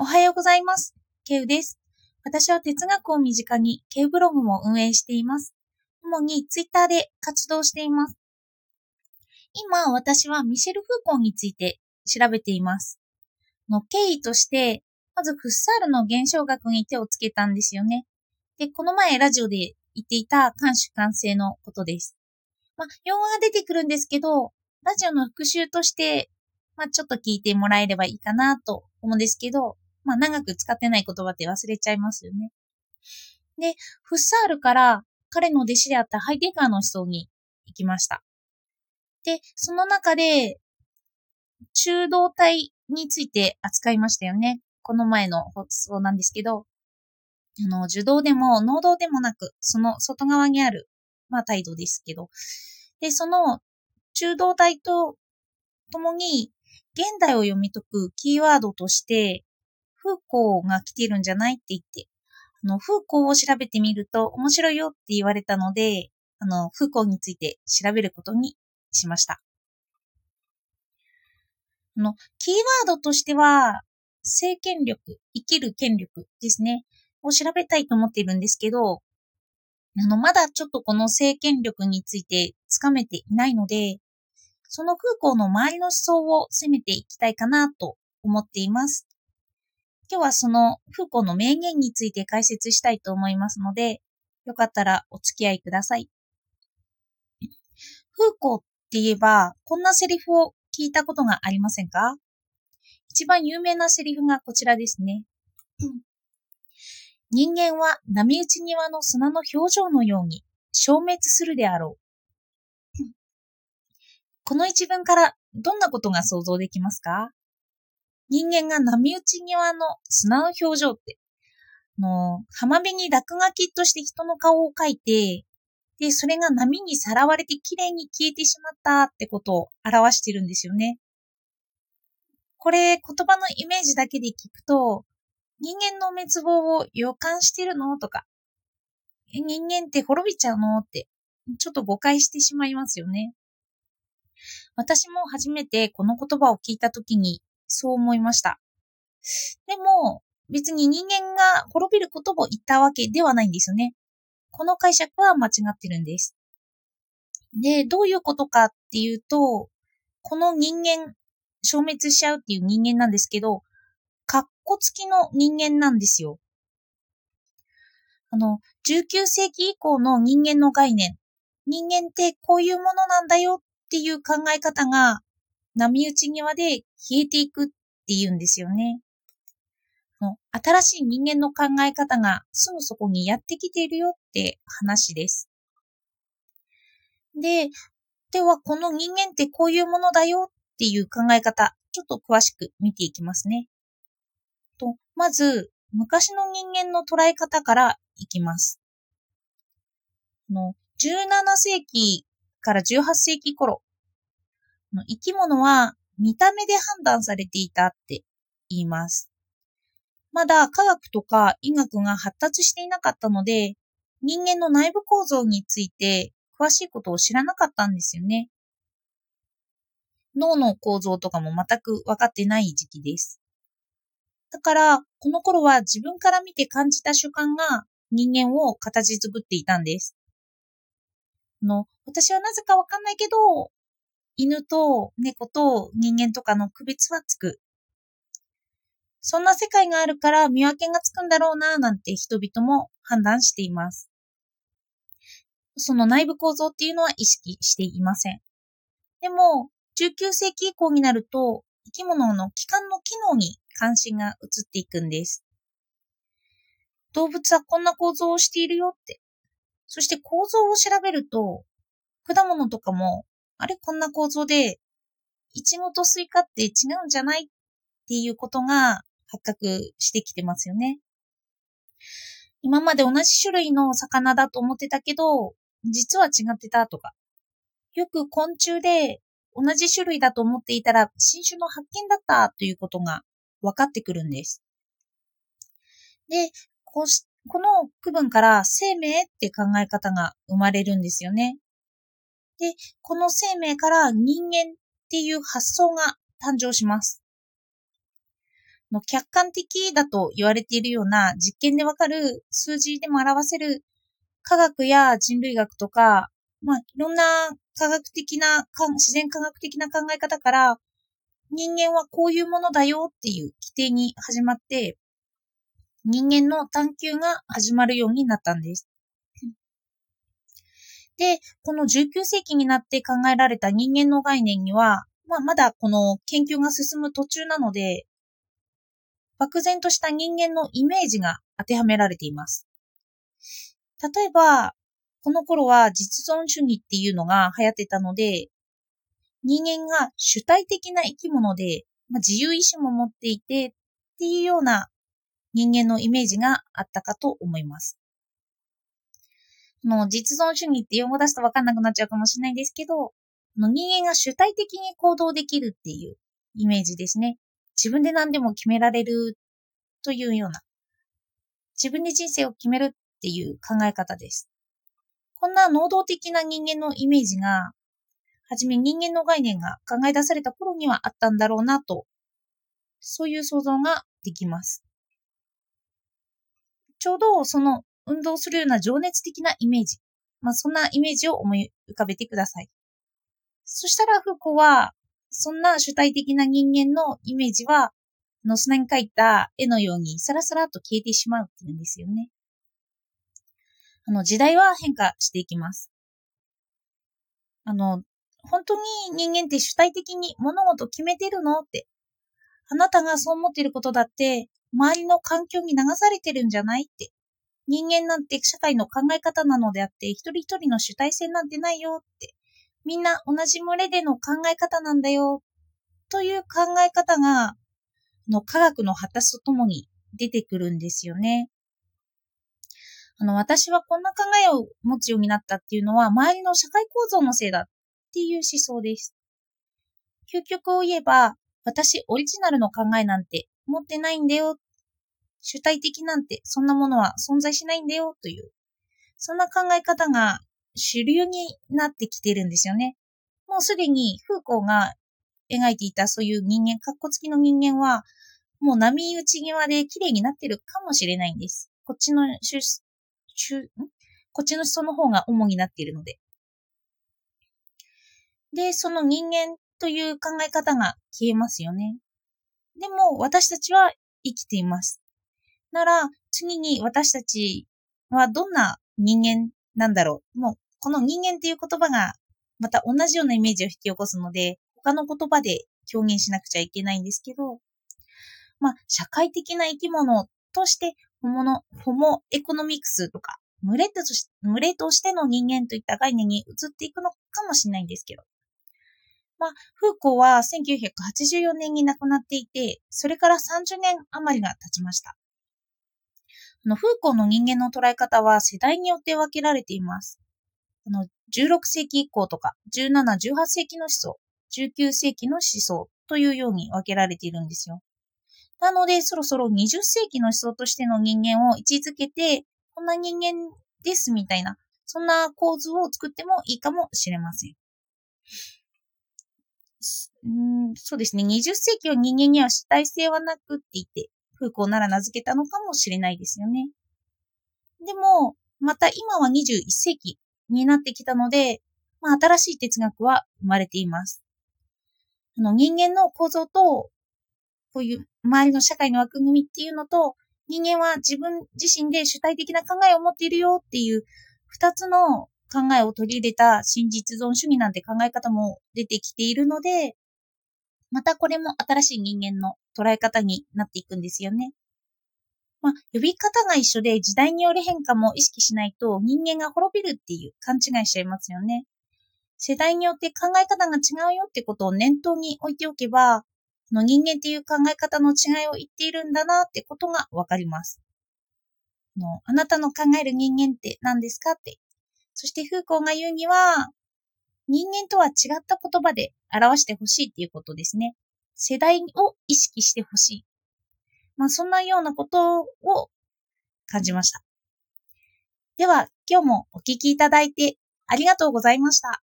おはようございます。ケウです。私は哲学を身近にケウブログも運営しています。主にツイッターで活動しています。今、私はミシェル・フーコーについて調べています。の経緯として、まずフッサールの現象学に手をつけたんですよね。で、この前ラジオで言っていた監主完成のことです。まあ、用語が出てくるんですけど、ラジオの復習として、まあ、ちょっと聞いてもらえればいいかなと思うんですけど、まあ、長く使ってない言葉って忘れちゃいますよね。で、フッサールから彼の弟子であったハイデガーの思想に行きました。で、その中で、中道体について扱いましたよね。この前の放送なんですけど、あの、受動でも能動でもなく、その外側にある、まあ態度ですけど。で、その中道体と共に、現代を読み解くキーワードとして、フーコーが来てるんじゃないって言って、あの、フーコーを調べてみると面白いよって言われたので、あの、フーコーについて調べることにしました。あの、キーワードとしては、政権力、生きる権力ですね、を調べたいと思っているんですけど、あの、まだちょっとこの政権力についてつかめていないので、その空港の周りの思想を攻めていきたいかなと思っています。今日はそのフーコの名言について解説したいと思いますので、よかったらお付き合いください。フーコって言えば、こんなセリフを聞いたことがありませんか？一番有名なセリフがこちらですね。人間は波打ち際の砂の表情のように消滅するであろう。この一文からどんなことが想像できますか？人間が波打ち際の砂の表情って、あの、浜辺に落書きとして人の顔を描いて、で、それが波にさらわれてきれいに消えてしまったってことを表してるんですよね。これ、言葉のイメージだけで聞くと、人間の滅亡を予感してるのとか、人間って滅びちゃうのって、ちょっと誤解してしまいますよね。私も初めてこの言葉を聞いたときにそう思いました。でも、別に人間が滅びることを言ったわけではないんですよね。この解釈は間違ってるんです。で、どういうことかっていうと、この人間、消滅しちゃうっていう人間なんですけど、カッコ付きの人間なんですよ。あの、19世紀以降の人間の概念、人間ってこういうものなんだよっていう考え方が波打ち際で消えていくっていうんですよね。新しい人間の考え方がすぐそこにやってきているよって話です。で、ではこの人間ってこういうものだよっていう考え方、ちょっと詳しく見ていきますね。と、まず、昔の人間の捉え方からいきます。の17世紀から18世紀頃、生き物は見た目で判断されていたって言います。まだ科学とか医学が発達していなかったので、人間の内部構造について詳しいことを知らなかったんですよね。脳の構造とかも全く分かってない時期です。だから、この頃は自分から見て感じた主観が人間を形作っていたんです。の、私はなぜかわかんないけど、犬と猫と人間とかの区別はつく。そんな世界があるから見分けがつくんだろうな、なんて人々も判断しています。その内部構造っていうのは意識していません。でも、19世紀以降になると、生き物の器官の機能に関心が移っていくんです。動物はこんな構造をしているよって。そして構造を調べると、果物とかも、あれこんな構造で、イチゴとスイカって違うんじゃないっていうことが発覚してきてますよね。今まで同じ種類の魚だと思ってたけど、実は違ってたとか。よく昆虫で同じ種類だと思っていたら新種の発見だったということが分かってくるんです。で、こうこの区分から生命って考え方が生まれるんですよね。で、この生命から人間っていう発想が誕生します。の客観的だと言われているような実験でわかる数字でも表せる科学や人類学とか、まあ、いろんな科学的な、自然科学的な考え方から、人間はこういうものだよっていう規定に始まって、人間の探求が始まるようになったんです。で、この19世紀になって考えられた人間の概念には、まあ、まだこの研究が進む途中なので、漠然とした人間のイメージが当てはめられています。例えば、この頃は実存主義っていうのが流行ってたので、人間が主体的な生き物で、まあ、自由意志も持っていてっていうような人間のイメージがあったかと思います。の実存主義って用語出すとわかんなくなっちゃうかもしれないですけど、の人間が主体的に行動できるっていうイメージですね。自分で何でも決められるというような、自分で人生を決めるっていう考え方です。こんな能動的な人間のイメージが、はじめ人間の概念が考え出された頃にはあったんだろうなと、そういう想像ができます。ちょうどその運動するような情熱的なイメージ。まあ、そんなイメージを思い浮かべてください。そしたら、フーコは、そんな主体的な人間のイメージは、の砂に描いた絵のようにサラサラと消えてしまうっていうんですよね。あの、時代は変化していきます。あの、本当に人間って主体的に物事決めてるの？って。あなたがそう思っていることだって、周りの環境に流されてるんじゃない？って。人間なんて社会の考え方なのであって、一人一人の主体性なんてないよって、みんな同じ群れでの考え方なんだよ、という考え方が、の科学の発達とともに出てくるんですよね。あの、私はこんな考えを持つようになったっていうのは、周りの社会構造のせいだっていう思想です。究極を言えば、私オリジナルの考えなんて持ってないんだよ主体的なんてそんなものは存在しないんだよという、そんな考え方が主流になってきてるんですよね。もうすでにフーコーが描いていたそういう人間、格好付きの人間は、もう波打ち際で綺麗になってるかもしれないんです。こっちの主、主、こっちの思想の方が主になっているので。で、その人間という考え方が消えますよね。でも、私たちは生きています。なら、次に私たちはどんな人間なんだろう。もう、この人間っていう言葉が、また同じようなイメージを引き起こすので、他の言葉で表現しなくちゃいけないんですけど、まあ、社会的な生き物として、ホモの、ホモエコノミクスとか、群れとし群れとしての人間といった概念に移っていくのかもしれないんですけど。まあ、フーコーは1984年に亡くなっていて、それから30年余りが経ちました。の、フーコーの人間の捉え方は世代によって分けられています。あの、16世紀以降とか、17、18世紀の思想、19世紀の思想というように分けられているんですよ。なので、そろそろ20世紀の思想としての人間を位置づけて、こんな人間ですみたいな、そんな構図を作ってもいいかもしれません。うんそうですね。20世紀は人間には主体性はなくって言って、空港なら名付けたのかもしれないですよね。でも、また今は21世紀になってきたので、まあ、新しい哲学は生まれています。あの人間の構造と、こういう周りの社会の枠組みっていうのと、人間は自分自身で主体的な考えを持っているよっていう二つの考えを取り入れた真実存主義なんて考え方も出てきているので、またこれも新しい人間の捉え方になっていくんですよね。まあ、呼び方が一緒で時代による変化も意識しないと人間が滅びるっていう勘違いしちゃいますよね。世代によって考え方が違うよってことを念頭に置いておけば、の人間っていう考え方の違いを言っているんだなってことがわかります。のあなたの考える人間って何ですかって。そしてフーコーが言うには、人間とは違った言葉で表してほしいっていうことですね。世代を意識してほしい。まあ、そんなようなことを感じました。では、今日もお聞きいただいてありがとうございました。